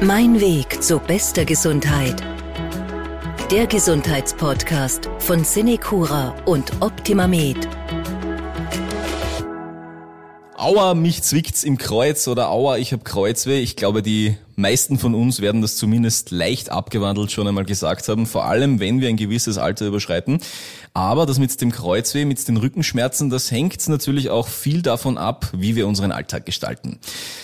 Mein Weg zu bester Gesundheit. Der Gesundheitspodcast von Cinecura und OptimaMed. Aua, mich zwickt's im Kreuz oder Aua, ich hab Kreuzweh. Ich glaube, die meisten von uns werden das zumindest leicht abgewandelt schon einmal gesagt haben, vor allem wenn wir ein gewisses Alter überschreiten. Aber das mit dem Kreuzweh, mit den Rückenschmerzen, das hängt natürlich auch viel davon ab, wie wir unseren Alltag gestalten.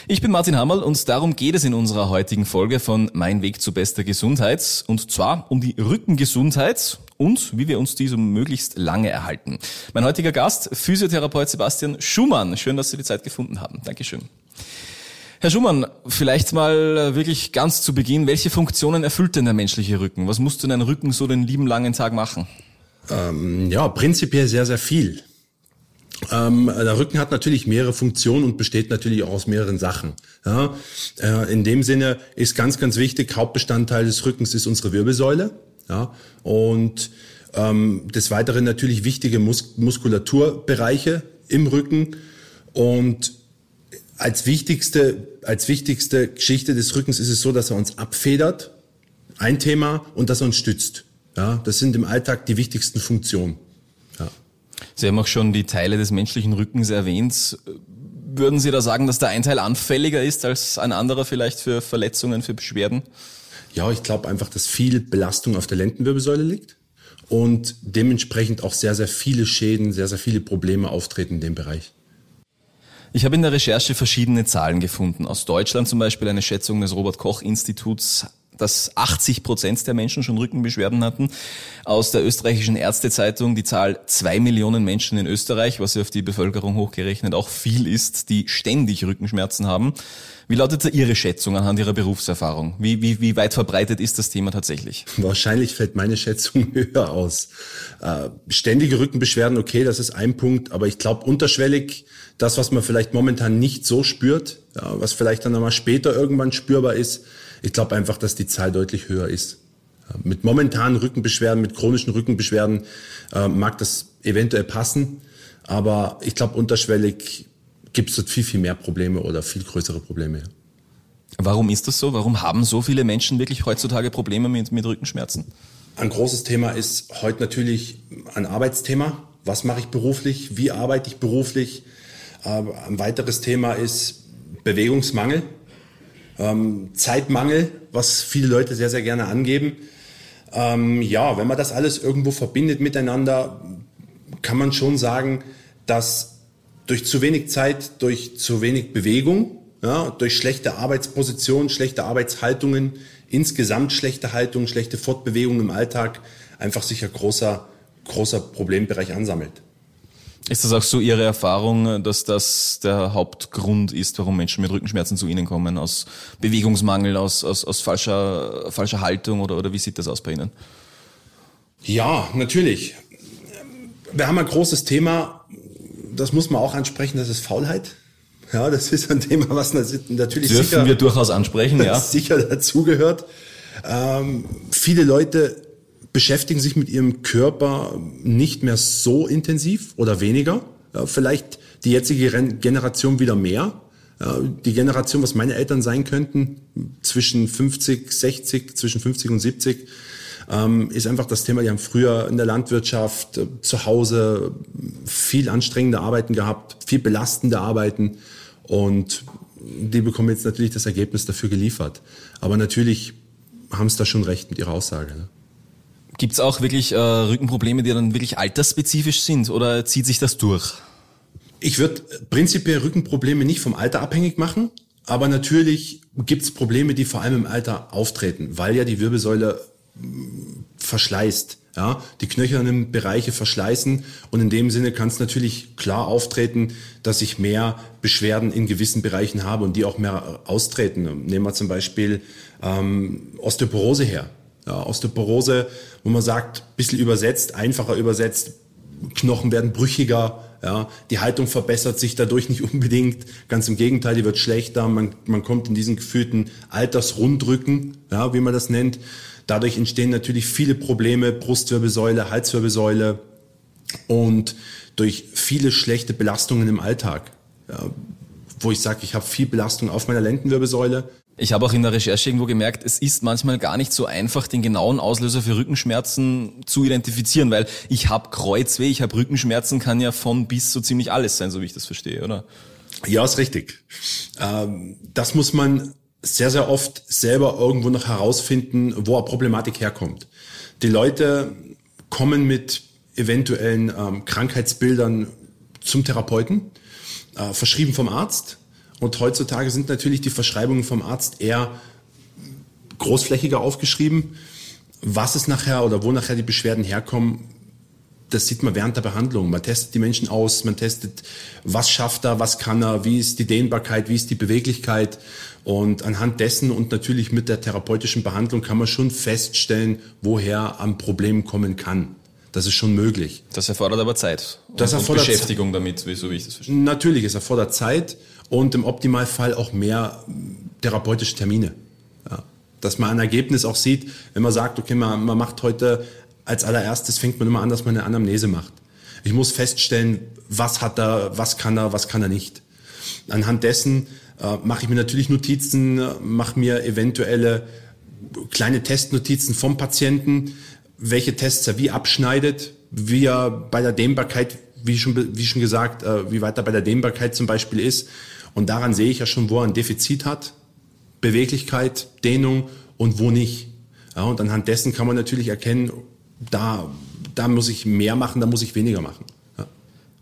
Ich bin Martin Hammerl und darum geht es in unserer heutigen Folge von Mein Weg zu bester Gesundheit. Und zwar um die Rückengesundheit und wie wir uns diese möglichst lange erhalten. Mein heutiger Gast, Physiotherapeut Sebastian Schumann. Schön, dass Sie die Zeit gefunden haben. Dankeschön. Herr Schumann, vielleicht mal wirklich ganz zu Beginn, welche Funktionen erfüllt denn der menschliche Rücken? Was muss denn ein Rücken so den lieben langen Tag machen? Ähm, ja, prinzipiell sehr, sehr viel. Ähm, der Rücken hat natürlich mehrere Funktionen und besteht natürlich auch aus mehreren Sachen. Ja, äh, in dem Sinne ist ganz, ganz wichtig, Hauptbestandteil des Rückens ist unsere Wirbelsäule. Ja, und ähm, des Weiteren natürlich wichtige Mus Muskulaturbereiche im Rücken und als wichtigste, als wichtigste Geschichte des Rückens ist es so, dass er uns abfedert, ein Thema, und dass er uns stützt. Ja, das sind im Alltag die wichtigsten Funktionen. Ja. Sie haben auch schon die Teile des menschlichen Rückens erwähnt. Würden Sie da sagen, dass der ein Teil anfälliger ist als ein anderer vielleicht für Verletzungen, für Beschwerden? Ja, ich glaube einfach, dass viel Belastung auf der Lendenwirbelsäule liegt und dementsprechend auch sehr, sehr viele Schäden, sehr, sehr viele Probleme auftreten in dem Bereich. Ich habe in der Recherche verschiedene Zahlen gefunden. Aus Deutschland zum Beispiel eine Schätzung des Robert Koch Instituts dass 80 Prozent der Menschen schon Rückenbeschwerden hatten. Aus der österreichischen Ärztezeitung die Zahl zwei Millionen Menschen in Österreich, was ja auf die Bevölkerung hochgerechnet auch viel ist, die ständig Rückenschmerzen haben. Wie lautet Ihre Schätzung anhand Ihrer Berufserfahrung? Wie, wie, wie weit verbreitet ist das Thema tatsächlich? Wahrscheinlich fällt meine Schätzung höher aus. Äh, ständige Rückenbeschwerden, okay, das ist ein Punkt, aber ich glaube unterschwellig, das, was man vielleicht momentan nicht so spürt, ja, was vielleicht dann einmal später irgendwann spürbar ist, ich glaube einfach, dass die Zahl deutlich höher ist. Mit momentanen Rückenbeschwerden, mit chronischen Rückenbeschwerden äh, mag das eventuell passen, aber ich glaube, unterschwellig gibt es dort viel, viel mehr Probleme oder viel größere Probleme. Warum ist das so? Warum haben so viele Menschen wirklich heutzutage Probleme mit, mit Rückenschmerzen? Ein großes Thema ist heute natürlich ein Arbeitsthema. Was mache ich beruflich? Wie arbeite ich beruflich? ein weiteres Thema ist Bewegungsmangel. Ähm, Zeitmangel, was viele Leute sehr, sehr gerne angeben. Ähm, ja, wenn man das alles irgendwo verbindet miteinander, kann man schon sagen, dass durch zu wenig Zeit, durch zu wenig Bewegung, ja, durch schlechte Arbeitspositionen, schlechte Arbeitshaltungen, insgesamt schlechte Haltung, schlechte Fortbewegung im Alltag einfach sich ein großer, großer Problembereich ansammelt. Ist das auch so Ihre Erfahrung, dass das der Hauptgrund ist, warum Menschen mit Rückenschmerzen zu Ihnen kommen? Aus Bewegungsmangel, aus, aus, aus falscher, falscher Haltung oder, oder wie sieht das aus bei Ihnen? Ja, natürlich. Wir haben ein großes Thema, das muss man auch ansprechen, das ist Faulheit. Ja, das ist ein Thema, was natürlich Dürfen sicher, wir durchaus ansprechen, ja. sicher dazugehört. Ähm, viele Leute beschäftigen sich mit ihrem Körper nicht mehr so intensiv oder weniger. Vielleicht die jetzige Generation wieder mehr. Die Generation, was meine Eltern sein könnten, zwischen 50, 60, zwischen 50 und 70, ähm, ist einfach das Thema, die haben früher in der Landwirtschaft, äh, zu Hause viel anstrengende Arbeiten gehabt, viel belastende Arbeiten und die bekommen jetzt natürlich das Ergebnis dafür geliefert. Aber natürlich haben es da schon recht mit ihrer Aussage. Ne? Gibt es auch wirklich äh, Rückenprobleme, die dann wirklich altersspezifisch sind oder zieht sich das durch? Ich würde prinzipiell Rückenprobleme nicht vom Alter abhängig machen, aber natürlich gibt es Probleme, die vor allem im Alter auftreten, weil ja die Wirbelsäule mm, verschleißt. Ja, die knöchernen Bereiche verschleißen und in dem Sinne kann es natürlich klar auftreten, dass ich mehr Beschwerden in gewissen Bereichen habe und die auch mehr austreten. Nehmen wir zum Beispiel ähm, Osteoporose her. Ja, Osteoporose, wo man sagt, bisschen übersetzt, einfacher übersetzt, Knochen werden brüchiger, ja, die Haltung verbessert sich dadurch nicht unbedingt, ganz im Gegenteil, die wird schlechter, man, man kommt in diesen gefühlten Altersrundrücken, ja, wie man das nennt. Dadurch entstehen natürlich viele Probleme, Brustwirbelsäule, Halswirbelsäule und durch viele schlechte Belastungen im Alltag. Ja, wo ich sage, ich habe viel Belastung auf meiner Lendenwirbelsäule, Ich habe auch in der Recherche irgendwo gemerkt, es ist manchmal gar nicht so einfach, den genauen Auslöser für Rückenschmerzen zu identifizieren, weil ich habe Kreuzweh, ich habe Rückenschmerzen, kann ja von bis so ziemlich alles sein, so wie ich das verstehe, oder? Ja, ist richtig. Ähm, das muss man sehr, sehr oft selber irgendwo noch herausfinden, wo eine Problematik herkommt. Die Leute kommen mit eventuellen ähm, Krankheitsbildern zum Therapeuten, äh, verschrieben vom Arzt und heutzutage sind natürlich die Verschreibungen vom Arzt eher großflächiger aufgeschrieben. Was es nachher oder wo nachher die Beschwerden herkommen, das sieht man während der Behandlung. Man testet die Menschen aus, man testet, was schafft er, was kann er, wie ist die Dehnbarkeit, wie ist die Beweglichkeit. Und anhand dessen und natürlich mit der therapeutischen Behandlung kann man schon feststellen, woher ein Problem kommen kann. Das ist schon möglich. Das erfordert aber Zeit. Und, das erfordert und Beschäftigung damit, so wie ich das verstehe. Natürlich, es erfordert Zeit und im Optimalfall auch mehr therapeutische Termine. Ja. Dass man ein Ergebnis auch sieht, wenn man sagt, okay, man, man macht heute als allererstes fängt man immer an, dass man eine Anamnese macht. Ich muss feststellen, was hat er, was kann er, was kann er nicht. Anhand dessen äh, mache ich mir natürlich Notizen, mache mir eventuelle kleine Testnotizen vom Patienten, welche Tests er wie abschneidet, wie er bei der Dehnbarkeit, wie schon, wie schon gesagt, äh, wie weit er bei der Dehnbarkeit zum Beispiel ist und daran sehe ich ja schon, wo er ein Defizit hat. Beweglichkeit, Dehnung und wo nicht. Ja, und anhand dessen kann man natürlich erkennen, da, da muss ich mehr machen, da muss ich weniger machen.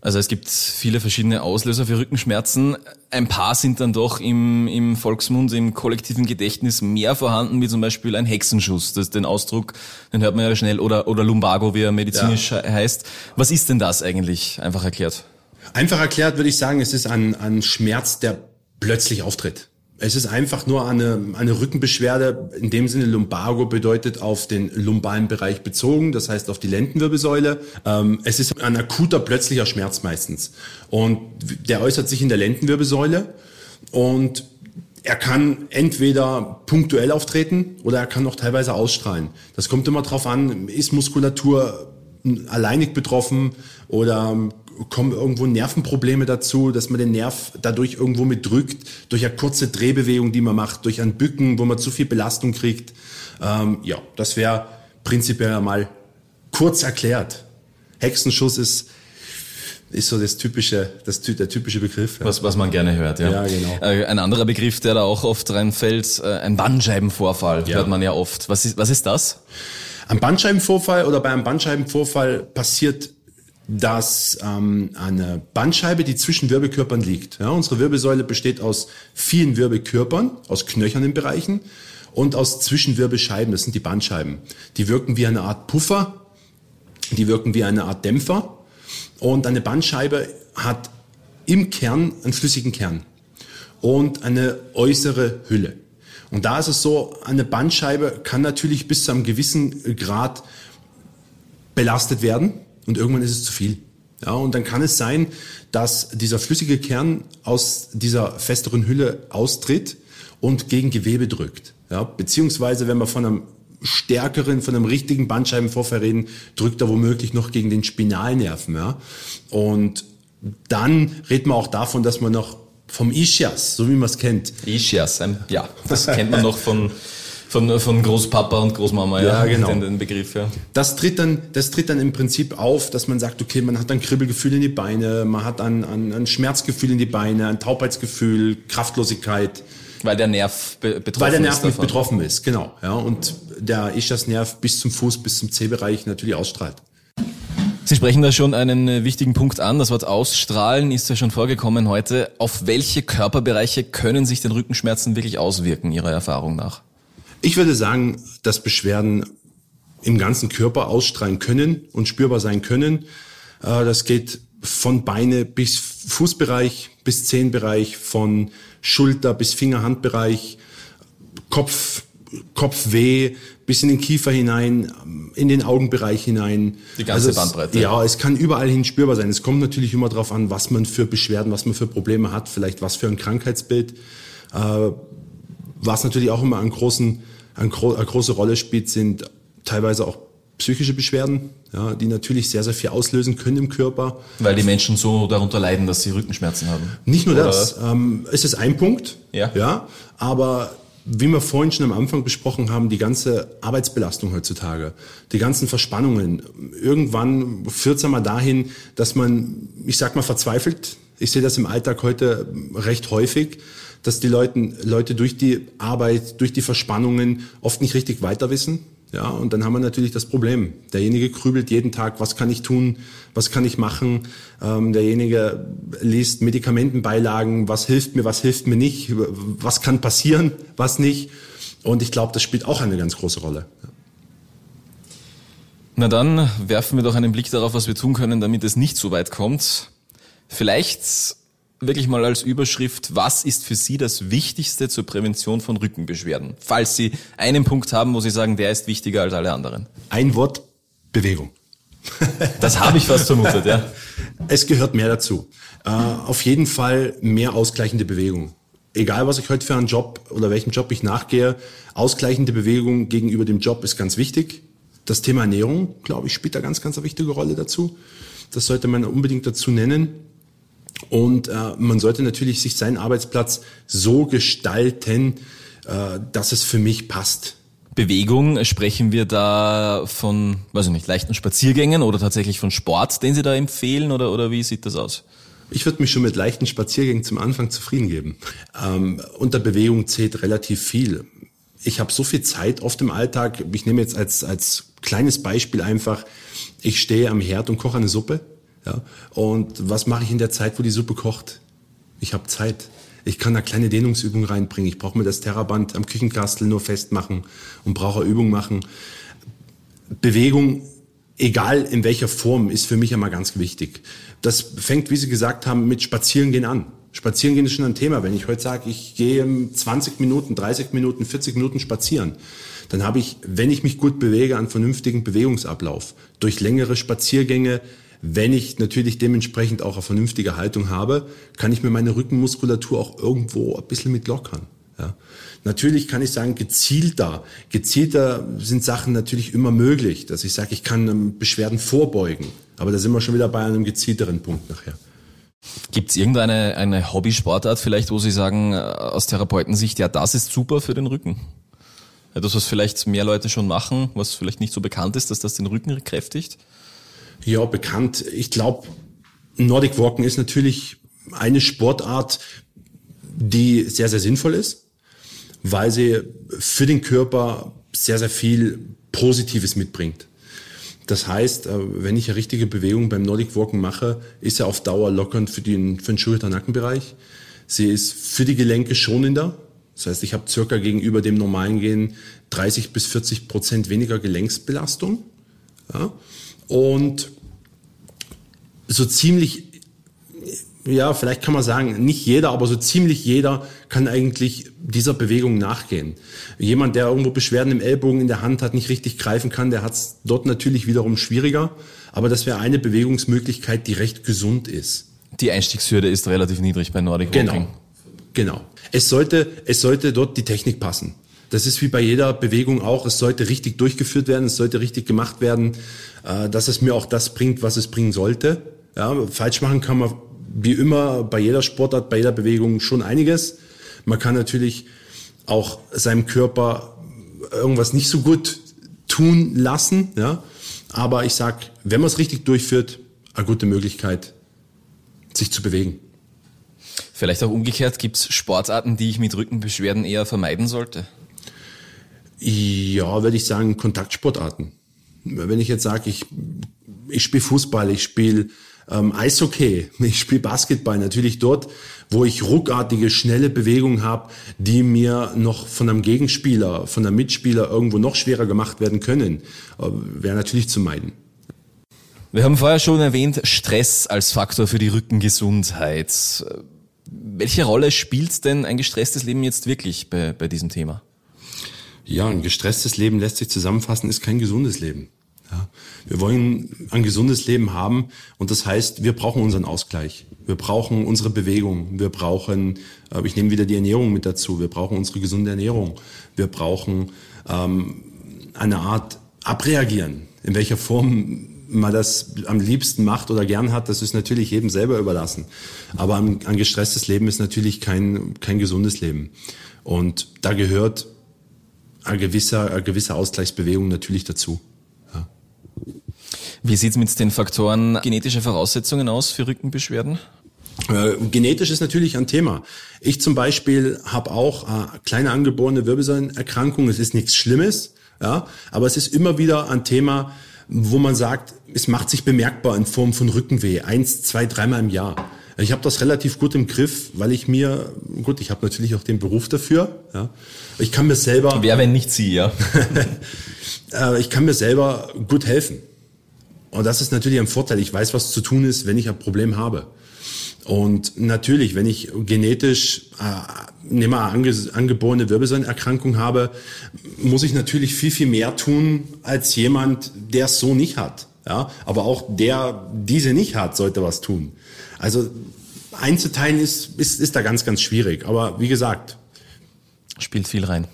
Also es gibt viele verschiedene Auslöser für Rückenschmerzen. Ein paar sind dann doch im, im Volksmund, im kollektiven Gedächtnis mehr vorhanden, wie zum Beispiel ein Hexenschuss. Das ist den Ausdruck, den hört man ja schnell, oder, oder Lumbago, wie er medizinisch ja. heißt. Was ist denn das eigentlich, einfach erklärt? Einfach erklärt würde ich sagen, es ist ein, ein Schmerz, der plötzlich auftritt. Es ist einfach nur eine, eine Rückenbeschwerde. In dem Sinne, Lumbago bedeutet auf den lumbalen Bereich bezogen, das heißt auf die Lendenwirbelsäule. Ähm, es ist ein akuter, plötzlicher Schmerz meistens. Und der äußert sich in der Lendenwirbelsäule. Und er kann entweder punktuell auftreten oder er kann auch teilweise ausstrahlen. Das kommt immer drauf an, ist Muskulatur alleinig betroffen oder kommen irgendwo Nervenprobleme dazu, dass man den Nerv dadurch irgendwo mit drückt, durch eine kurze Drehbewegung, die man macht, durch ein Bücken, wo man zu viel Belastung kriegt. Ähm, ja, das wäre prinzipiell mal kurz erklärt. Hexenschuss ist ist so das typische, das, der typische Begriff. Ja. Was, was man gerne hört, ja. Ja, genau. Äh, ein anderer Begriff, der da auch oft reinfällt, äh, ein Bandscheibenvorfall, ja. hört man ja oft. Was ist, was ist das? Ein Bandscheibenvorfall oder bei einem Bandscheibenvorfall passiert dass ähm, eine Bandscheibe, die zwischen Wirbelkörpern liegt. Ja, unsere Wirbelsäule besteht aus vielen Wirbelkörpern, aus knöchernen Bereichen und aus Zwischenwirbelscheiben. Das sind die Bandscheiben. Die wirken wie eine Art Puffer, die wirken wie eine Art Dämpfer. Und eine Bandscheibe hat im Kern einen flüssigen Kern und eine äußere Hülle. Und da ist es so, eine Bandscheibe kann natürlich bis zu einem gewissen Grad belastet werden und irgendwann ist es zu viel. Ja, und dann kann es sein, dass dieser flüssige Kern aus dieser festeren Hülle austritt und gegen Gewebe drückt. Ja, beziehungsweise, wenn wir von einem stärkeren, von einem richtigen Bandscheibenvorfall reden, drückt er womöglich noch gegen den Spinalnerven. Ja? Und dann redet man auch davon, dass man noch vom Ischias, so wie man es kennt. Ischias, ja, das kennt man noch von von, von Großpapa und Großmama, ja, ja genau. Den, den, Begriff, ja. Das tritt, dann, das tritt dann im Prinzip auf, dass man sagt, okay, man hat ein Kribbelgefühl in die Beine, man hat ein, ein, ein Schmerzgefühl in die Beine, ein Taubheitsgefühl, Kraftlosigkeit. Weil der Nerv be betroffen ist. Weil der Nerv mit betroffen ist, genau. Ja, und der Ischias-Nerv bis zum Fuß, bis zum C-Bereich natürlich ausstrahlt. Sie sprechen da schon einen äh, wichtigen Punkt an. Das Wort Ausstrahlen ist ja schon vorgekommen heute. Auf welche Körperbereiche können sich denn Rückenschmerzen wirklich auswirken, Ihrer Erfahrung nach? Ich würde sagen, dass Beschwerden im ganzen Körper ausstrahlen können und spürbar sein können. Äh, das geht von Beine bis Fußbereich, bis Zehenbereich, von Schulter bis Finger-Handbereich, Kopf, Kopfweh bis in den Kiefer hinein, in den Augenbereich hinein. Die ganze also es, Bandbreite. Ja, es kann überall hin spürbar sein. Es kommt natürlich immer darauf an, was man für Beschwerden, was man für Probleme hat, vielleicht was für ein Krankheitsbild. Äh, was natürlich auch immer einen großen eine, gro eine große Rolle spielt, sind teilweise auch psychische Beschwerden, ja, die natürlich sehr, sehr viel auslösen können im Körper. Weil die Menschen so darunter leiden, dass sie Rückenschmerzen haben. Nicht nur Oder? das. Ähm, es ist ein Punkt, ja. ja, aber wie wir vorhin schon am Anfang besprochen haben, die ganze Arbeitsbelastung heutzutage, die ganzen Verspannungen. Irgendwann führt es einmal dahin, dass man, ich sag mal, verzweifelt. Ich sehe das im Alltag heute recht häufig, dass die Leute, Leute durch die Arbeit, durch die Verspannungen oft nicht richtig weiter wissen. Ja, und dann haben wir natürlich das Problem. Derjenige grübelt jeden Tag, was kann ich tun, was kann ich machen. Ähm, derjenige liest Medikamentenbeilagen, was hilft mir, was hilft mir nicht, was kann passieren, was nicht. Und ich glaube, das spielt auch eine ganz große Rolle. Na dann werfen wir doch einen Blick darauf, was wir tun können, damit es nicht so weit kommt. Vielleicht wirklich mal als Überschrift, was ist für Sie das Wichtigste zur Prävention von Rückenbeschwerden? Falls Sie einen Punkt haben, wo Sie sagen, der ist wichtiger als alle anderen. Ein Wort, Bewegung. Das habe ich fast vermutet, ja. Es gehört mehr dazu. Äh, auf jeden Fall mehr ausgleichende Bewegung. Egal, was ich heute für einen Job oder welchem Job ich nachgehe, ausgleichende Bewegung gegenüber dem Job ist ganz wichtig. Das Thema Ernährung, glaube ich, spielt da ganz, ganz eine wichtige Rolle dazu. Das sollte man unbedingt dazu nennen. Und äh, man sollte natürlich sich seinen Arbeitsplatz so gestalten, äh, dass es für mich passt. Bewegung, sprechen wir da von, weiß ich nicht, leichten Spaziergängen oder tatsächlich von Sport, den Sie da empfehlen oder, oder wie sieht das aus? Ich würde mich schon mit leichten Spaziergängen zum Anfang zufrieden geben. Ähm, unter Bewegung zählt relativ viel. Ich habe so viel Zeit oft im Alltag. Ich nehme jetzt als, als kleines Beispiel einfach, ich stehe am Herd und koche eine Suppe ja? Und was mache ich in der Zeit, wo die Suppe kocht? Ich habe Zeit. Ich kann da kleine Dehnungsübungen reinbringen. Ich brauche mir das Terraband am Küchenkastel nur festmachen und brauche Übung machen. Bewegung, egal in welcher Form, ist für mich immer ganz wichtig. Das fängt, wie Sie gesagt haben, mit Spazierengehen an. Spazierengehen ist schon ein Thema. Wenn ich heute sage, ich gehe 20 Minuten, 30 Minuten, 40 Minuten spazieren, dann habe ich, wenn ich mich gut bewege, einen vernünftigen Bewegungsablauf. Durch längere Spaziergänge wenn ich natürlich dementsprechend auch eine vernünftige Haltung habe, kann ich mir meine Rückenmuskulatur auch irgendwo ein bisschen mit lockern. Ja. Natürlich kann ich sagen, gezielter. Gezielter sind Sachen natürlich immer möglich, dass ich sage, ich kann Beschwerden vorbeugen. Aber da sind wir schon wieder bei einem gezielteren Punkt nachher. Gibt es irgendeine eine Hobbysportart vielleicht, wo Sie sagen, äh, aus Therapeutensicht, ja, das ist super für den Rücken? Etwas, was vielleicht mehr Leute schon machen, was vielleicht nicht so bekannt ist, dass das den Rücken kräftigt? Ja, bekannt. Ich glaube, Nordic Walken ist natürlich eine Sportart, die sehr, sehr sinnvoll ist, weil sie für den Körper sehr, sehr viel Positives mitbringt. Das heißt, äh, wenn ich eine richtige Bewegung beim Nordic Walken mache, ist er auf Dauer lockernd für den, für den Schulter-Nackenbereich. Sie ist für die Gelenke schonender. Das heißt, ich habe circa gegenüber dem normalen Gehen 30 bis 40 Prozent weniger Gelenksbelastung. Ja. Und so ziemlich, ja, vielleicht kann man sagen, nicht jeder, aber so ziemlich jeder kann eigentlich dieser Bewegung nachgehen. Jemand, der irgendwo Beschwerden im Ellbogen in der Hand hat, nicht richtig greifen kann, der hat es dort natürlich wiederum schwieriger. Aber das wäre eine Bewegungsmöglichkeit, die recht gesund ist. Die Einstiegshürde ist relativ niedrig bei Nordic Walking. Genau. Genau. Es sollte, es sollte dort die Technik passen. Das ist wie bei jeder Bewegung auch. Es sollte richtig durchgeführt werden, es sollte richtig gemacht werden, äh, dass es mir auch das bringt, was es bringen sollte. Ja, falsch machen kann man wie immer bei jeder Sportart, bei jeder Bewegung schon einiges. Man kann natürlich auch seinem Körper irgendwas nicht so gut tun lassen. Ja? Aber ich sag, wenn man es richtig durchführt, eine gute Möglichkeit, sich zu bewegen. Vielleicht auch umgekehrt, gibt es Sportarten, die ich mit Rückenbeschwerden eher vermeiden sollte? Ja, würde ich sagen, Kontaktsportarten. Wenn ich jetzt sage, ich, ich spiele Fußball, ich spiele ähm, Eishockey, ich spiele Basketball, natürlich dort, wo ich ruckartige, schnelle Bewegungen habe, die mir noch von einem Gegenspieler, von einem Mitspieler irgendwo noch schwerer gemacht werden können, äh, wäre natürlich zu meiden. Wir haben vorher schon erwähnt, Stress als Faktor für die Rückengesundheit. Welche Rolle spielt denn ein gestresstes Leben jetzt wirklich bei, bei diesem Thema? Ja, ein gestresstes Leben lässt sich zusammenfassen, ist kein gesundes Leben. Ja, wir wollen ein gesundes Leben haben und das heißt, wir brauchen unseren Ausgleich. Wir brauchen unsere Bewegung. Wir brauchen, äh, ich nehme wieder die Ernährung mit dazu, wir brauchen unsere gesunde Ernährung. Wir brauchen ähm, eine Art Abreagieren. In welcher Form man das am liebsten macht oder gern hat, das ist natürlich jedem selber überlassen. Aber ein, ein gestresstes Leben ist natürlich kein, kein gesundes Leben. Und da gehört eine gewisse, eine gewisse Ausgleichsbewegung natürlich dazu. Ja. Wie sieht's mit den Faktoren genetische Voraussetzungen aus für Rückenbeschwerden? Äh, genetisch ist natürlich ein Thema. Ich zum Beispiel habe auch äh, kleine angeborene Wirbelsäulenerkrankungen. Es ist nichts Schlimmes, ja, aber es ist immer wieder ein Thema, wo man sagt, es macht sich bemerkbar in Form von Rückenweh, eins, zwei, dreimal im Jahr. Ich habe das relativ gut im Griff, weil ich mir, gut, ich habe natürlich auch den Beruf dafür. Ja. Ich kann mir selber. Wer, wenn nicht Sie, ja? Äh, ich kann mir selber gut helfen. Und das ist natürlich ein Vorteil. Ich weiß, was zu tun ist, wenn ich ein Problem habe. Und natürlich, wenn ich genetisch äh, nehmen wir ange, angeborene Wirbelsäulenerkrankung habe, muss ich natürlich viel, viel mehr tun als jemand, der es so nicht hat. Ja, aber auch der diese nicht hat, sollte was tun. Also einzuteilen ist, ist, ist da ganz, ganz schwierig. Aber wie gesagt. Spielt viel rein.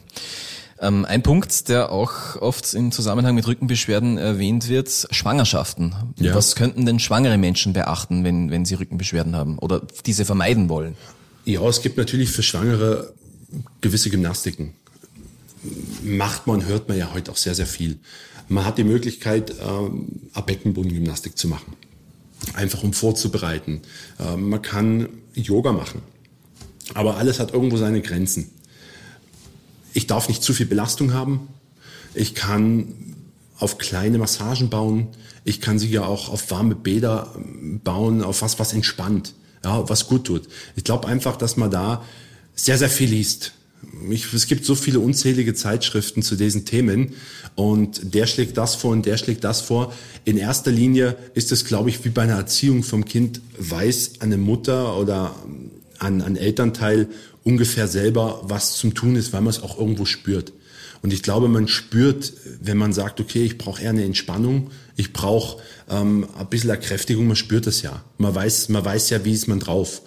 Ähm, ein Punkt, der auch oft im Zusammenhang mit Rückenbeschwerden erwähnt wird, Schwangerschaften. Ja. Was könnten denn schwangere Menschen beachten, wenn, wenn sie Rückenbeschwerden haben oder diese vermeiden wollen? Ja, es gibt natürlich für Schwangere gewisse Gymnastiken. Macht man, hört man ja heute auch sehr, sehr viel. Man hat die Möglichkeit, ähm, Beckenbodengymnastik zu machen. Einfach um vorzubereiten. Ähm, man kann Yoga machen. Aber alles hat irgendwo seine Grenzen ich darf nicht zu viel Belastung haben. Ich kann auf kleine Massagen bauen. Ich kann sie ja auch auf warme Bäder ähm, bauen, auf was, was entspannt, ja, was gut tut. Ich glaube einfach, dass man da sehr, sehr viel liest. Ich, es gibt so viele unzählige Zeitschriften zu diesen Themen und der schlägt das vor und der schlägt das vor. In erster Linie ist es, glaube ich, wie bei einer Erziehung vom Kind, weiß eine Mutter oder ein, ein Elternteil ungefähr selber, was zum Tun ist, weil man es auch irgendwo spürt. Und ich glaube, man spürt, wenn man sagt, okay, ich brauche eher eine Entspannung, ich brauche ähm, ein bisschen Erkräftigung, man spürt das ja. Man weiß, man weiß ja, wie ist man drauf.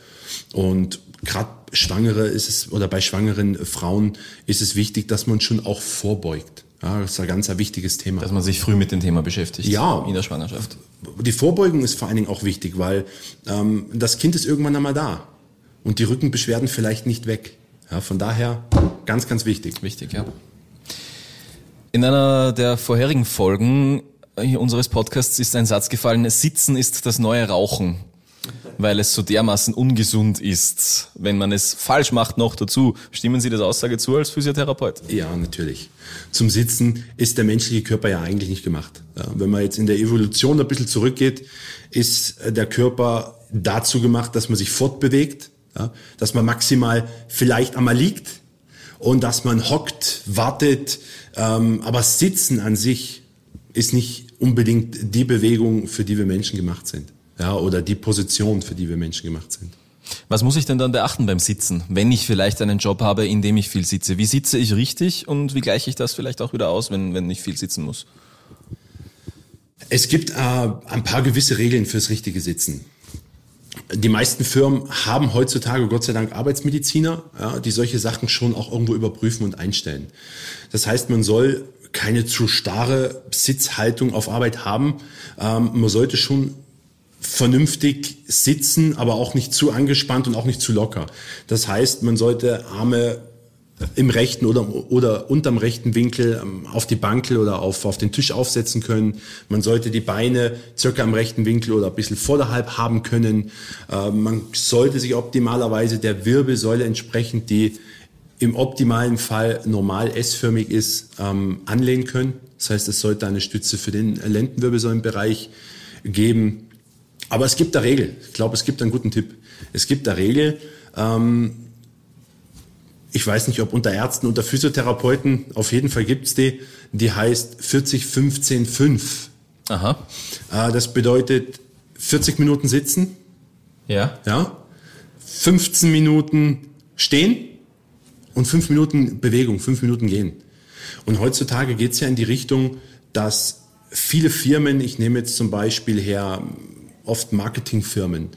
Und gerade Schwangere ist es, oder bei schwangeren Frauen ist es wichtig, dass man schon auch vorbeugt. Ja, das ist ein ganz ein wichtiges Thema. Dass man sich früh mit dem Thema beschäftigt. Ja. In der Schwangerschaft. Die Vorbeugung ist vor allen Dingen auch wichtig, weil ähm, das Kind ist irgendwann einmal da und die Rückenbeschwerden vielleicht nicht weg. Ja, von daher ganz, ganz wichtig. Wichtig, ja. In einer der vorherigen Folgen unseres Podcasts ist ein Satz gefallen, Sitzen ist das neue Rauchen, weil es so dermaßen ungesund ist, wenn man es falsch macht noch dazu. Stimmen Sie das Aussage zu als Physiotherapeut? Ja, natürlich. Zum Sitzen ist der menschliche Körper ja eigentlich nicht gemacht. Wenn man jetzt in der Evolution ein bisschen zurückgeht, ist der Körper dazu gemacht, dass man sich fortbewegt, dass man maximal vielleicht einmal liegt und dass man hockt, wartet, ähm, aber Sitzen an sich ist nicht unbedingt die Bewegung, für die wir Menschen gemacht sind. Ja, oder die Position, für die wir Menschen gemacht sind. Was muss ich denn dann beachten beim Sitzen, wenn ich vielleicht einen Job habe, in dem ich viel sitze? Wie sitze ich richtig und wie gleiche ich das vielleicht auch wieder aus, wenn, wenn ich viel sitzen muss? Es gibt äh, ein paar gewisse Regeln fürs richtige Sitzen die meisten Firmen haben heutzutage Gott sei Dank Arbeitsmediziner, ja, die solche Sachen schon auch irgendwo überprüfen und einstellen. Das heißt, man soll keine zu starre Sitzhaltung auf Arbeit haben. Ähm, man sollte schon vernünftig sitzen, aber auch nicht zu angespannt und auch nicht zu locker. Das heißt, man sollte Arme im rechten oder, oder unterm rechten Winkel ähm, auf die Bankel oder auf, auf den Tisch aufsetzen können. Man sollte die Beine circa im rechten Winkel oder ein bisschen vorderhalb haben können. Äh, man sollte sich optimalerweise der Wirbelsäule entsprechend, die im optimalen Fall normal S-förmig ist, ähm, anlehnen können. Das heißt, es sollte eine Stütze für den Lendenwirbelsäulenbereich geben. Aber es gibt da Regel. Ich glaube, es gibt einen guten Tipp. Es gibt da Regel. Ähm, ich weiß nicht, ob unter Ärzten, unter Physiotherapeuten, auf jeden Fall gibt's die, die heißt 40, 15, 5. Aha. Äh, das bedeutet 40 Minuten sitzen. Ja. Ja. 15 Minuten stehen und 5 Minuten Bewegung, 5 Minuten gehen. Und heutzutage geht's ja in die Richtung, dass viele Firmen, ich nehme jetzt zum Beispiel her oft Marketingfirmen,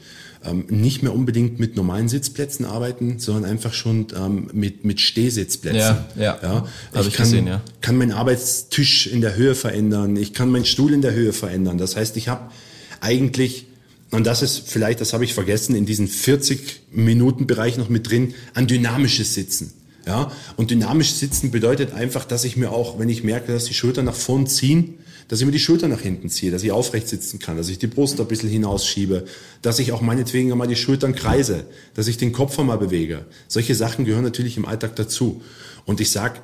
ähm, nicht mehr unbedingt mit normalen Sitzplätzen arbeiten, sondern einfach schon ähm, mit, mit Stehsitzplätzen. Ja, ja. ja. ich, ich kann, gesehen, ja. kann meinen Arbeitstisch in der Höhe verändern, ich kann meinen Stuhl in der Höhe verändern. Das heißt, ich habe eigentlich, und das ist vielleicht, das habe ich vergessen, in diesen 40 Minuten Bereich noch mit drin, ein dynamisches Sitzen. Ja, und dynamisch sitzen bedeutet einfach, dass ich mir auch, wenn ich merke, dass die Schultern nach vorn ziehen, dass ich mir die Schultern nach hinten ziehe, dass ich aufrecht sitzen kann, dass ich die Brust ein bisschen hinausschiebe, dass ich auch meinetwegen einmal die Schultern kreise, dass ich den Kopf einmal bewege. Solche Sachen gehören natürlich im Alltag dazu. Und ich sag,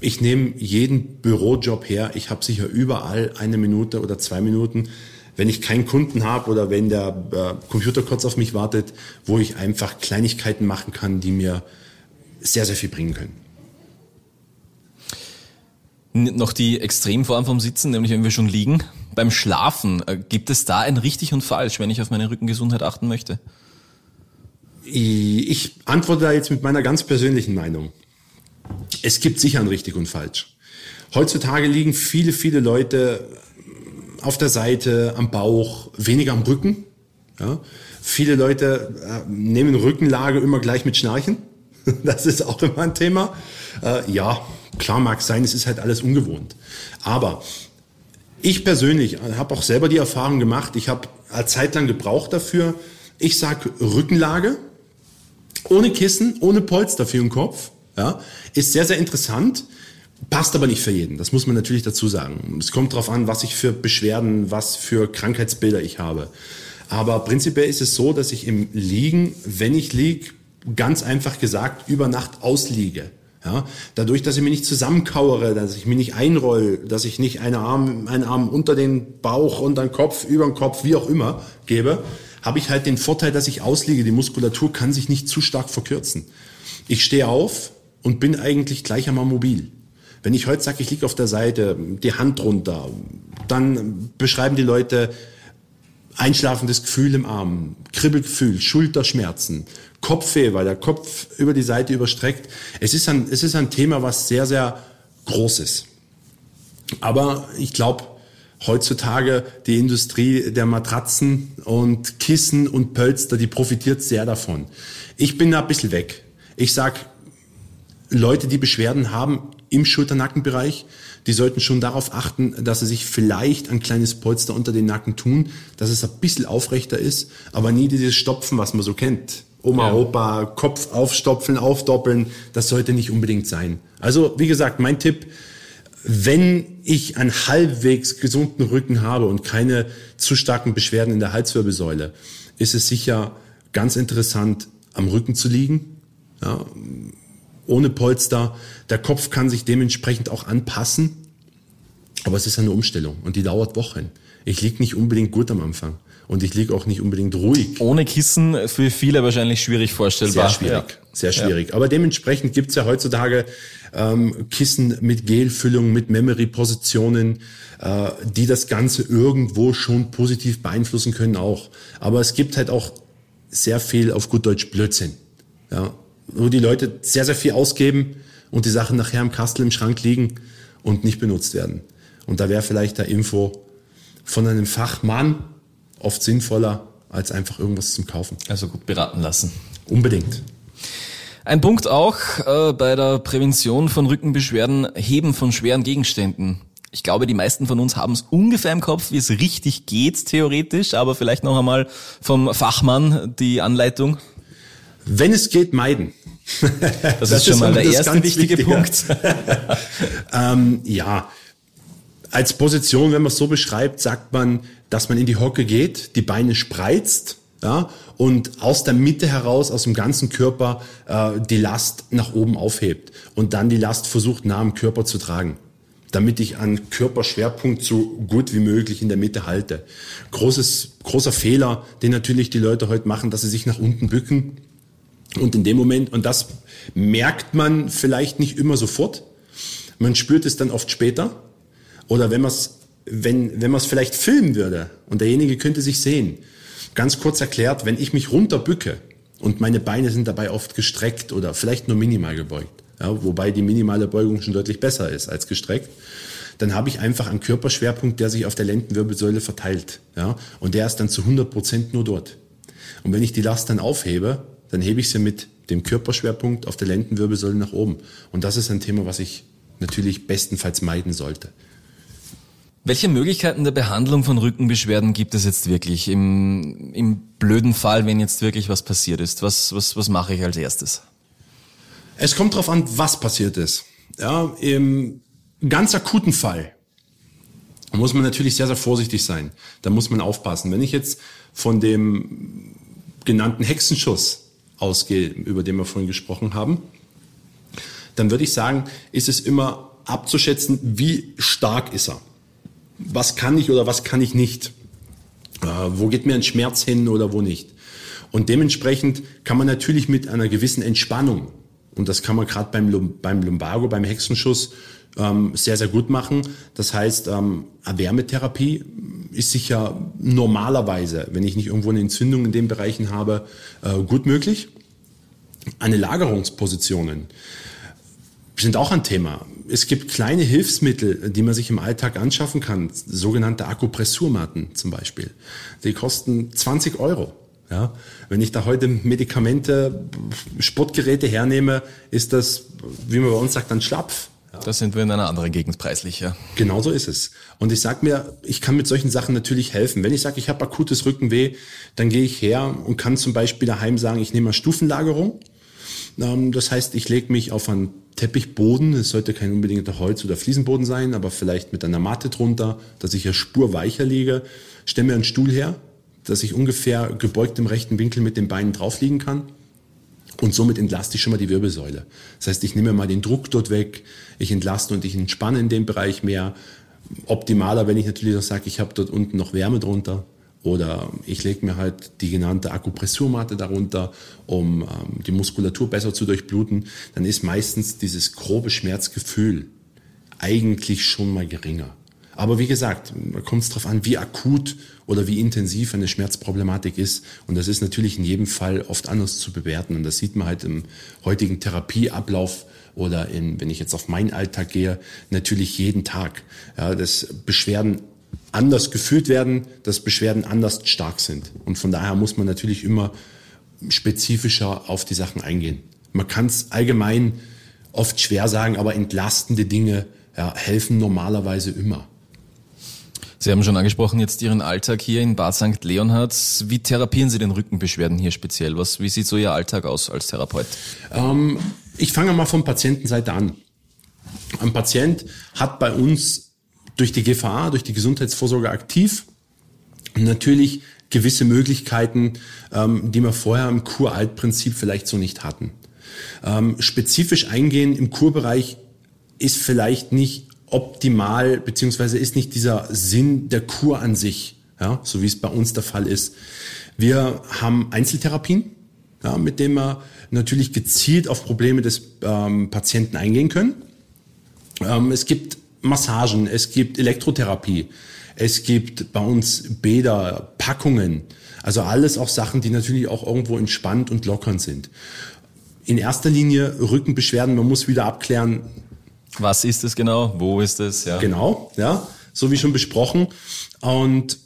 ich nehme jeden Bürojob her, ich habe sicher überall eine Minute oder zwei Minuten, wenn ich keinen Kunden habe oder wenn der äh, Computer kurz auf mich wartet, wo ich einfach Kleinigkeiten machen kann, die mir sehr, sehr viel bringen können noch die Extremform vom Sitzen, nämlich wenn wir schon liegen. Beim Schlafen, äh, gibt es da ein richtig und falsch, wenn ich auf meine Rückengesundheit achten möchte? Ich antworte da jetzt mit meiner ganz persönlichen Meinung. Es gibt sicher ein richtig und falsch. Heutzutage liegen viele, viele Leute auf der Seite, am Bauch, weniger am Rücken. Ja? Viele Leute äh, nehmen Rückenlage immer gleich mit Schnarchen. Das ist auch immer ein Thema. Äh, ja, Klar mag sein, es ist halt alles ungewohnt. Aber ich persönlich habe auch selber die Erfahrung gemacht, ich habe eine Zeit lang gebraucht dafür. Ich sage Rückenlage, ohne Kissen, ohne Polster für den Kopf. Ja, ist sehr, sehr interessant, passt aber nicht für jeden. Das muss man natürlich dazu sagen. Es kommt darauf an, was ich für Beschwerden, was für Krankheitsbilder ich habe. Aber prinzipiell ist es so, dass ich im Liegen, wenn ich liege, ganz einfach gesagt, über Nacht ausliege. Ja, dadurch, dass ich mich nicht zusammenkauere, dass ich mich nicht einroll, dass ich nicht einen Arm, einen Arm unter den Bauch, unter den Kopf, über den Kopf, wie auch immer gebe, habe ich halt den Vorteil, dass ich ausliege. Die Muskulatur kann sich nicht zu stark verkürzen. Ich stehe auf und bin eigentlich gleich einmal mobil. Wenn ich heute sage, ich liege auf der Seite, die Hand runter, dann beschreiben die Leute einschlafendes Gefühl im Arm, Kribbelgefühl, Schulterschmerzen, Kopfweh, weil der Kopf über die Seite überstreckt. Es ist ein, es ist ein Thema, was sehr, sehr groß ist. Aber ich glaube, heutzutage die Industrie der Matratzen und Kissen und Pölster, die profitiert sehr davon. Ich bin da ein bisschen weg. Ich sag, Leute, die Beschwerden haben im Schulternackenbereich, die sollten schon darauf achten, dass sie sich vielleicht ein kleines Polster unter den Nacken tun, dass es ein bisschen aufrechter ist, aber nie dieses Stopfen, was man so kennt. Oma, ja. Opa, Kopf aufstopfen, aufdoppeln, das sollte nicht unbedingt sein. Also, wie gesagt, mein Tipp, wenn ich einen halbwegs gesunden Rücken habe und keine zu starken Beschwerden in der Halswirbelsäule, ist es sicher ganz interessant, am Rücken zu liegen, ja, ohne Polster. Der Kopf kann sich dementsprechend auch anpassen, aber es ist eine Umstellung und die dauert Wochen. Ich liege nicht unbedingt gut am Anfang. Und ich liege auch nicht unbedingt ruhig. Ohne Kissen für viele wahrscheinlich schwierig vorstellbar. Sehr schwierig, ja. sehr schwierig. Ja. Aber dementsprechend gibt's ja heutzutage ähm, Kissen mit Gelfüllung, mit Memory-Positionen, äh, die das Ganze irgendwo schon positiv beeinflussen können auch. Aber es gibt halt auch sehr viel auf gut Deutsch Blödsinn. Ja, wo die Leute sehr, sehr viel ausgeben und die Sachen nachher im Kastel im Schrank liegen und nicht benutzt werden. Und da wäre vielleicht der Info von einem Fachmann, oft sinnvoller, als einfach irgendwas zum Kaufen. Also gut beraten lassen. Unbedingt. Ein Punkt auch äh, bei der Prävention von Rückenbeschwerden, Heben von schweren Gegenständen. Ich glaube, die meisten von uns haben es ungefähr im Kopf, wie es richtig geht, theoretisch, aber vielleicht noch einmal vom Fachmann die Anleitung. Wenn es geht, meiden. Das, das ist schon mal der erste wichtige Punkt. ähm, ja, als Position, wenn man es so beschreibt, sagt man, dass man in die Hocke geht, die Beine spreizt, ja, und aus der Mitte heraus, aus dem ganzen Körper, äh, die Last nach oben aufhebt und dann die Last versucht, nah am Körper zu tragen damit ich einen Körperschwerpunkt so gut wie möglich in der Mitte halte. Großes, großer Fehler, den natürlich die Leute heute machen, dass sie sich nach unten bücken. Und in dem Moment, und das merkt man vielleicht nicht immer sofort, man spürt es dann oft später, oder wenn man es wenn, wenn man es vielleicht filmen würde und derjenige könnte sich sehen. Ganz kurz erklärt, wenn ich mich runterbücke und meine Beine sind dabei oft gestreckt oder vielleicht nur minimal gebeugt, ja, wobei die minimale Beugung schon deutlich besser ist als gestreckt, dann habe ich einfach einen Körperschwerpunkt, der sich auf der Lendenwirbelsäule verteilt. Ja, und der ist dann zu 100 Prozent nur dort. Und wenn ich die Last dann aufhebe, dann hebe ich sie mit dem Körperschwerpunkt auf der Lendenwirbelsäule nach oben. Und das ist ein Thema, was ich natürlich bestenfalls meiden sollte. Welche Möglichkeiten der Behandlung von Rückenbeschwerden gibt es jetzt wirklich im, im blöden Fall, wenn jetzt wirklich was passiert ist? Was, was, was mache ich als erstes? Es kommt darauf an, was passiert ist. Ja, Im ganz akuten Fall muss man natürlich sehr, sehr vorsichtig sein. Da muss man aufpassen. Wenn ich jetzt von dem genannten Hexenschuss ausgehe, über den wir vorhin gesprochen haben, dann würde ich sagen, ist es immer abzuschätzen, wie stark ist er was kann ich oder was kann ich nicht? Äh, wo geht mir ein Schmerz hin oder wo nicht? Und dementsprechend kann man natürlich mit einer gewissen Entspannung, und das kann man gerade beim, beim Lumbago, beim Hexenschuss ähm, sehr, sehr gut machen. Das heißt, ähm, Wärmetherapie ist sicher normalerweise, wenn ich nicht irgendwo eine Entzündung in den Bereichen habe, äh, gut möglich. Eine Lagerungspositionen sind auch ein Thema es gibt kleine Hilfsmittel, die man sich im Alltag anschaffen kann, sogenannte Akupressurmatten zum Beispiel. Die kosten 20 Euro. Ja, wenn ich da heute Medikamente, Sportgeräte hernehme, ist das, wie man bei uns sagt, dann Schlapf. Da sind wir in einer anderen Gegend preislich, ja. Genau so ist es. Und ich sag mir, ich kann mit solchen Sachen natürlich helfen. Wenn ich sage, ich habe akutes Rückenweh, dann gehe ich her und kann zum Beispiel daheim sagen, ich nehme eine Stufenlagerung. Ähm, das heißt, ich lege mich auf einen Teppichboden. Es sollte kein unbedingter Holz- oder Fliesenboden sein, aber vielleicht mit einer Matte drunter, dass ich ja spurweicher liege. Stelle mir einen Stuhl her, dass ich ungefähr gebeugt im rechten Winkel mit den Beinen drauf liegen kann. Und somit entlaste ich schon mal die Wirbelsäule. Das heißt, ich nehme mal den Druck dort weg, ich entlaste und ich entspanne in dem Bereich mehr. Optimaler, wenn ich natürlich noch sage, ich habe dort unten noch Wärme drunter, oder ich lege mir halt die genannte Akupressurmatte darunter, um ähm, die Muskulatur besser zu durchbluten. Dann ist meistens dieses grobe Schmerzgefühl eigentlich schon mal geringer. Aber wie gesagt, kommt es darauf an, wie akut oder wie intensiv eine Schmerzproblematik ist. Und das ist natürlich in jedem Fall oft anders zu bewerten. Und das sieht man halt im heutigen Therapieablauf oder in, wenn ich jetzt auf meinen Alltag gehe, natürlich jeden Tag. Ja, dass Beschwerden anders gefühlt werden, dass Beschwerden anders stark sind. Und von daher muss man natürlich immer spezifischer auf die Sachen eingehen. Man kann es allgemein oft schwer sagen, aber entlastende Dinge ja, helfen normalerweise immer. Sie haben schon angesprochen jetzt Ihren Alltag hier in Bad St. Leonhard. Wie therapieren Sie den Rückenbeschwerden hier speziell? Was, wie sieht so Ihr Alltag aus als Therapeut? Ähm, ich fange mal von Patientenseite an. Ein Patient hat bei uns durch die GVA, durch die Gesundheitsvorsorge aktiv. Natürlich gewisse Möglichkeiten, ähm, die wir vorher im Kuraltprinzip vielleicht so nicht hatten. Ähm, spezifisch eingehen im Kurbereich ist vielleicht nicht optimal, beziehungsweise ist nicht dieser Sinn der Kur an sich, ja, so wie es bei uns der Fall ist. Wir haben Einzeltherapien, ja, mit denen wir natürlich gezielt auf Probleme des ähm, Patienten eingehen können. Ähm, es gibt Massagen, es gibt Elektrotherapie, es gibt bei uns Bäder, Packungen, also alles auch Sachen, die natürlich auch irgendwo entspannt und lockernd sind. In erster Linie Rückenbeschwerden, man muss wieder abklären. Was ist es genau? Wo ist es? Ja. Genau, ja, so wie schon besprochen. Und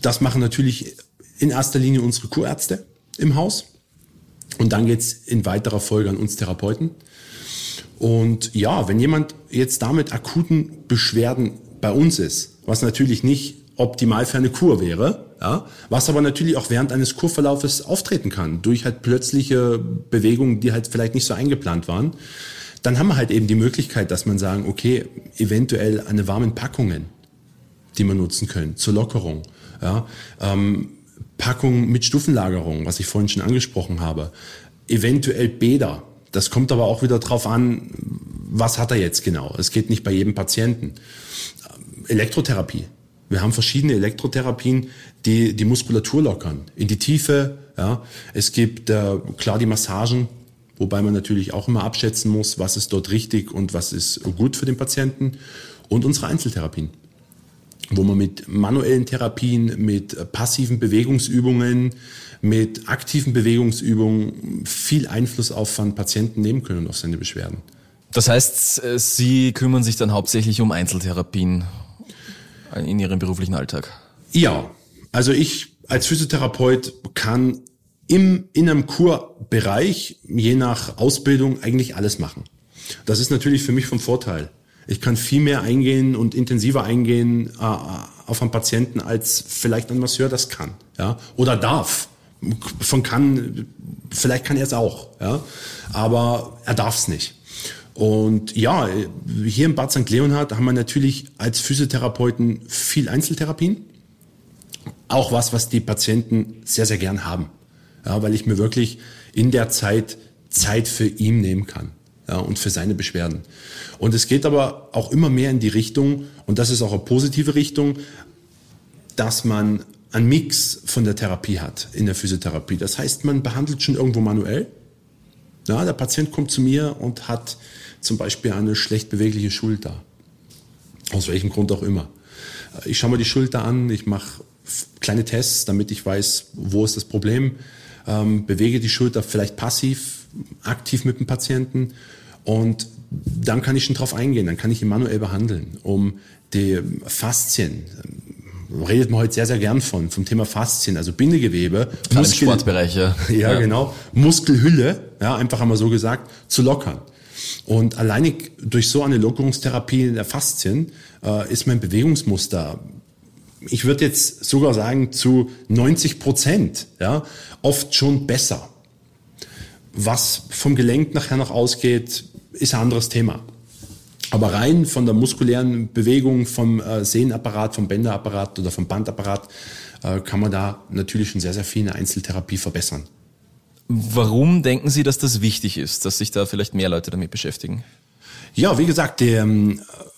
das machen natürlich in erster Linie unsere Kurärzte im Haus. Und dann geht's in weiterer Folge an uns Therapeuten. Und ja, wenn jemand jetzt damit akuten Beschwerden bei uns ist, was natürlich nicht optimal für eine Kur wäre, ja, was aber natürlich auch während eines Kurverlaufes auftreten kann, durch halt plötzliche Bewegungen, die halt vielleicht nicht so eingeplant waren, dann haben wir halt eben die Möglichkeit, dass man sagen, okay, eventuell eine warmen Packungen, die man nutzen können, zur Lockerung, ja, ähm, Packung mit Stufenlagerung, was ich vorhin schon angesprochen habe, eventuell Bäder, das kommt aber auch wieder drauf an, was hat er jetzt genau. Es geht nicht bei jedem Patienten. Elektrotherapie. Wir haben verschiedene Elektrotherapien, die die Muskulatur lockern, in die Tiefe. Ja. Es gibt äh, klar die Massagen, wobei man natürlich auch immer abschätzen muss, was ist dort richtig und was ist gut für den Patienten. Und unsere Einzeltherapien, wo man mit manuellen Therapien, mit passiven Bewegungsübungen, mit aktiven Bewegungsübungen viel Einfluss auf einen Patienten nehmen können und auf seine Beschwerden. Das heißt, Sie kümmern sich dann hauptsächlich um Einzeltherapien in Ihrem beruflichen Alltag? Ja, also ich als Physiotherapeut kann im, in einem Kurbereich, je nach Ausbildung, eigentlich alles machen. Das ist natürlich für mich vom Vorteil. Ich kann viel mehr eingehen und intensiver eingehen äh, auf einen Patienten, als vielleicht ein Masseur das kann, ja, oder darf. Von kann, vielleicht kann er es auch, ja, aber er darf es nicht. Und ja, hier im Bad St. Leonhard haben wir natürlich als Physiotherapeuten viel Einzeltherapien. Auch was, was die Patienten sehr, sehr gern haben. Ja, weil ich mir wirklich in der Zeit Zeit für ihn nehmen kann ja, und für seine Beschwerden. Und es geht aber auch immer mehr in die Richtung, und das ist auch eine positive Richtung, dass man einen Mix von der Therapie hat in der Physiotherapie. Das heißt, man behandelt schon irgendwo manuell. Ja, der Patient kommt zu mir und hat zum Beispiel eine schlecht bewegliche Schulter. Aus welchem Grund auch immer. Ich schaue mir die Schulter an, ich mache kleine Tests, damit ich weiß, wo ist das Problem. Ähm, bewege die Schulter vielleicht passiv, aktiv mit dem Patienten und dann kann ich schon drauf eingehen, dann kann ich ihn manuell behandeln, um die Faszien, redet man heute sehr, sehr gern von, vom Thema Faszien, also Bindegewebe. Muskel, Im Sportbereich, ja. ja. Genau. Muskelhülle, ja, einfach einmal so gesagt, zu lockern. Und alleinig durch so eine Lockerungstherapie der Faszien äh, ist mein Bewegungsmuster, ich würde jetzt sogar sagen, zu 90 Prozent, ja, oft schon besser. Was vom Gelenk nachher noch ausgeht, ist ein anderes Thema. Aber rein von der muskulären Bewegung, vom äh, Sehnenapparat, vom Bänderapparat oder vom Bandapparat äh, kann man da natürlich schon sehr, sehr viel in der Einzeltherapie verbessern. Warum denken Sie, dass das wichtig ist, dass sich da vielleicht mehr Leute damit beschäftigen? Ja, wie gesagt, der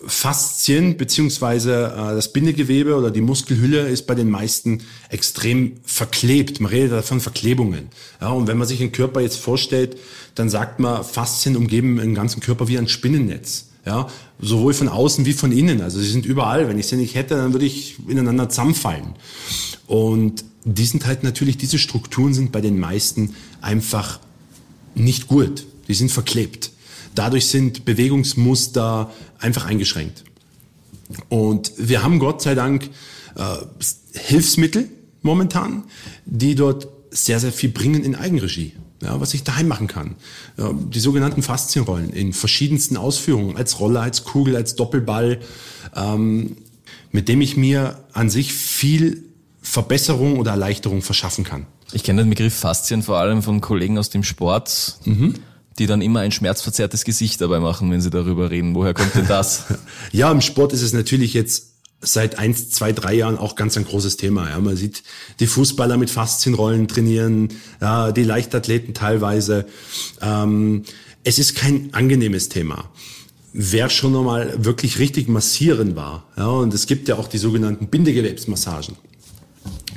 Faszien beziehungsweise äh, das Bindegewebe oder die Muskelhülle ist bei den meisten extrem verklebt. Man redet von Verklebungen. Ja, und wenn man sich den Körper jetzt vorstellt, dann sagt man, Faszien umgeben den ganzen Körper wie ein Spinnennetz. Ja, sowohl von außen wie von innen. Also sie sind überall. Wenn ich sie nicht hätte, dann würde ich ineinander zusammenfallen. Und die sind halt natürlich, diese Strukturen sind bei den meisten einfach nicht gut. Die sind verklebt. Dadurch sind Bewegungsmuster einfach eingeschränkt. Und wir haben Gott sei Dank äh, Hilfsmittel momentan, die dort sehr, sehr viel bringen in Eigenregie. Ja, was ich daheim machen kann. Die sogenannten Faszienrollen in verschiedensten Ausführungen, als Rolle, als Kugel, als Doppelball, ähm, mit dem ich mir an sich viel Verbesserung oder Erleichterung verschaffen kann. Ich kenne den Begriff Faszien vor allem von Kollegen aus dem Sport, mhm. Die dann immer ein schmerzverzerrtes Gesicht dabei machen, wenn sie darüber reden. Woher kommt denn das? ja, im Sport ist es natürlich jetzt seit eins, zwei, drei Jahren auch ganz ein großes Thema. Ja, man sieht die Fußballer mit Faszienrollen trainieren, ja, die Leichtathleten teilweise. Ähm, es ist kein angenehmes Thema. Wer schon einmal wirklich richtig massieren war, ja, und es gibt ja auch die sogenannten Bindegewebsmassagen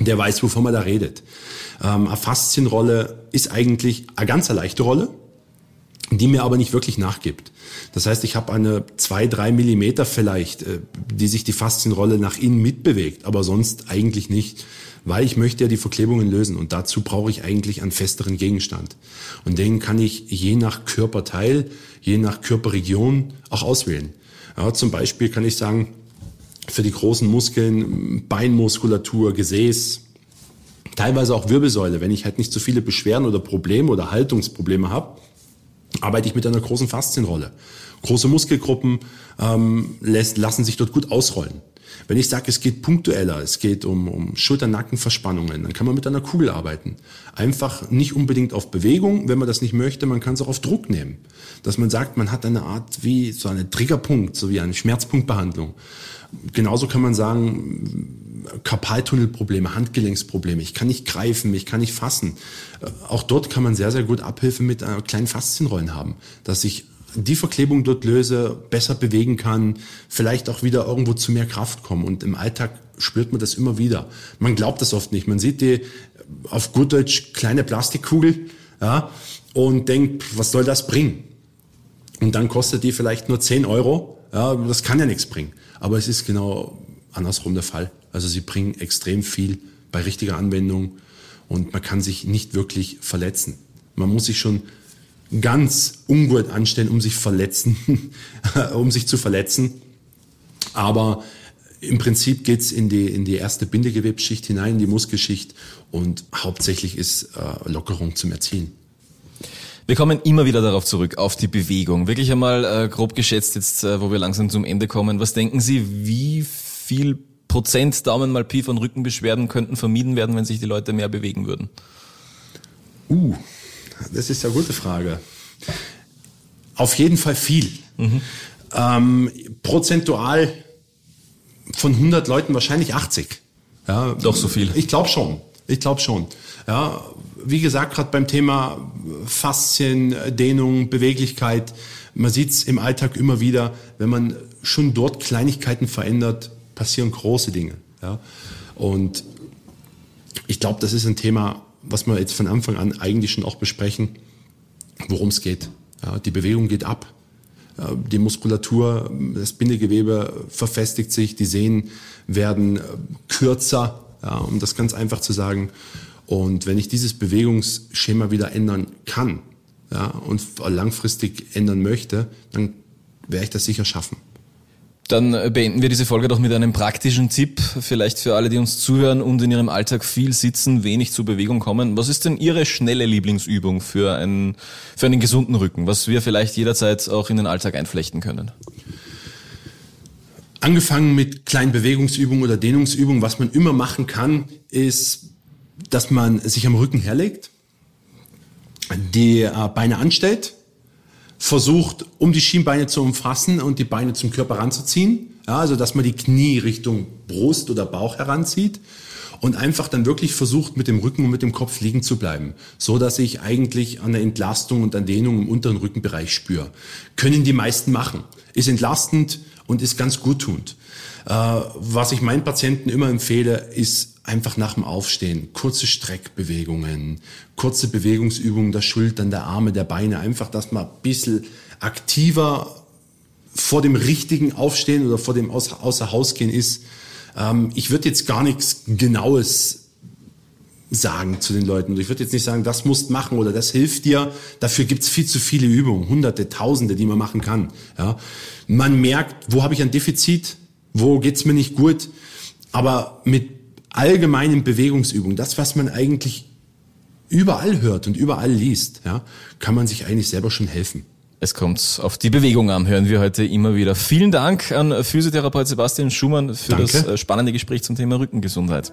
der weiß, wovon man da redet. Ähm, eine Faszienrolle ist eigentlich eine ganz leichte Rolle, die mir aber nicht wirklich nachgibt. Das heißt, ich habe eine zwei, drei Millimeter vielleicht, äh, die sich die Faszienrolle nach innen mitbewegt, aber sonst eigentlich nicht, weil ich möchte ja die Verklebungen lösen und dazu brauche ich eigentlich einen festeren Gegenstand. Und den kann ich je nach Körperteil, je nach Körperregion auch auswählen. Ja, zum Beispiel kann ich sagen, für die großen Muskeln, Beinmuskulatur, Gesäß, teilweise auch Wirbelsäule. Wenn ich halt nicht so viele Beschwerden oder Probleme oder Haltungsprobleme habe, arbeite ich mit einer großen Faszienrolle. Große Muskelgruppen ähm, lässt, lassen sich dort gut ausrollen. Wenn ich sage, es geht punktueller, es geht um, um Schulter-Nackenverspannungen, dann kann man mit einer Kugel arbeiten. Einfach nicht unbedingt auf Bewegung, wenn man das nicht möchte, man kann es auch auf Druck nehmen. Dass man sagt, man hat eine Art wie so eine Triggerpunkt, so wie eine Schmerzpunktbehandlung. Genauso kann man sagen, Karpaltunnelprobleme, Handgelenksprobleme. Ich kann nicht greifen, ich kann nicht fassen. Auch dort kann man sehr, sehr gut Abhilfe mit kleinen Faszienrollen haben, dass ich die Verklebung dort löse, besser bewegen kann, vielleicht auch wieder irgendwo zu mehr Kraft kommen. Und im Alltag spürt man das immer wieder. Man glaubt das oft nicht. Man sieht die auf gut Deutsch kleine Plastikkugel ja, und denkt, was soll das bringen? Und dann kostet die vielleicht nur 10 Euro. Ja, das kann ja nichts bringen. Aber es ist genau andersrum der Fall. Also sie bringen extrem viel bei richtiger Anwendung und man kann sich nicht wirklich verletzen. Man muss sich schon ganz ungut anstellen, um sich verletzen, um sich zu verletzen. Aber Im Prinzip geht's in die, in die erste Bindegewebsschicht hinein, in die Muskelschicht und hauptsächlich ist äh, Lockerung zum Erzielen. Wir kommen immer wieder darauf zurück, auf die Bewegung. Wirklich einmal äh, grob geschätzt jetzt, äh, wo wir langsam zum Ende kommen. Was denken Sie, wie viel Prozent Daumen mal Pi von Rückenbeschwerden könnten vermieden werden, wenn sich die Leute mehr bewegen würden? Uh, das ist eine gute Frage. Auf jeden Fall viel. Mhm. Ähm, prozentual von 100 Leuten wahrscheinlich 80. Ja, Doch so viel. Ich glaube schon. Ich glaube schon. Ja, wie gesagt, gerade beim Thema Faszien, Dehnung, Beweglichkeit, man sieht es im Alltag immer wieder, wenn man schon dort Kleinigkeiten verändert, passieren große Dinge. Ja? Und ich glaube, das ist ein Thema, was wir jetzt von Anfang an eigentlich schon auch besprechen, worum es geht. Ja, die Bewegung geht ab. Die Muskulatur, das Bindegewebe verfestigt sich, die Sehnen werden kürzer, ja, um das ganz einfach zu sagen. Und wenn ich dieses Bewegungsschema wieder ändern kann ja, und langfristig ändern möchte, dann werde ich das sicher schaffen. Dann beenden wir diese Folge doch mit einem praktischen Tipp, vielleicht für alle, die uns zuhören und in ihrem Alltag viel sitzen, wenig zur Bewegung kommen. Was ist denn Ihre schnelle Lieblingsübung für einen, für einen gesunden Rücken, was wir vielleicht jederzeit auch in den Alltag einflechten können? Angefangen mit kleinen Bewegungsübungen oder Dehnungsübungen, was man immer machen kann, ist, dass man sich am Rücken herlegt, die äh, Beine anstellt, versucht, um die Schienbeine zu umfassen und die Beine zum Körper ranzuziehen. Ja, also, dass man die Knie Richtung Brust oder Bauch heranzieht und einfach dann wirklich versucht, mit dem Rücken und mit dem Kopf liegen zu bleiben, so dass ich eigentlich der Entlastung und an Dehnung im unteren Rückenbereich spüre. Können die meisten machen. Ist entlastend und ist ganz guttunend. Äh, was ich meinen Patienten immer empfehle, ist einfach nach dem Aufstehen kurze Streckbewegungen, kurze Bewegungsübungen der Schultern, der Arme, der Beine, einfach, dass man ein bisschen aktiver vor dem richtigen Aufstehen oder vor dem Außer, außer Haus gehen ist. Ähm, ich würde jetzt gar nichts Genaues sagen zu den Leuten. Ich würde jetzt nicht sagen, das musst machen oder das hilft dir. Dafür gibt's viel zu viele Übungen, hunderte, tausende, die man machen kann. Ja. Man merkt, wo habe ich ein Defizit, wo geht's mir nicht gut. Aber mit allgemeinen Bewegungsübungen, das, was man eigentlich überall hört und überall liest, ja, kann man sich eigentlich selber schon helfen. Es kommt auf die Bewegung an, hören wir heute immer wieder. Vielen Dank an Physiotherapeut Sebastian Schumann für Danke. das spannende Gespräch zum Thema Rückengesundheit.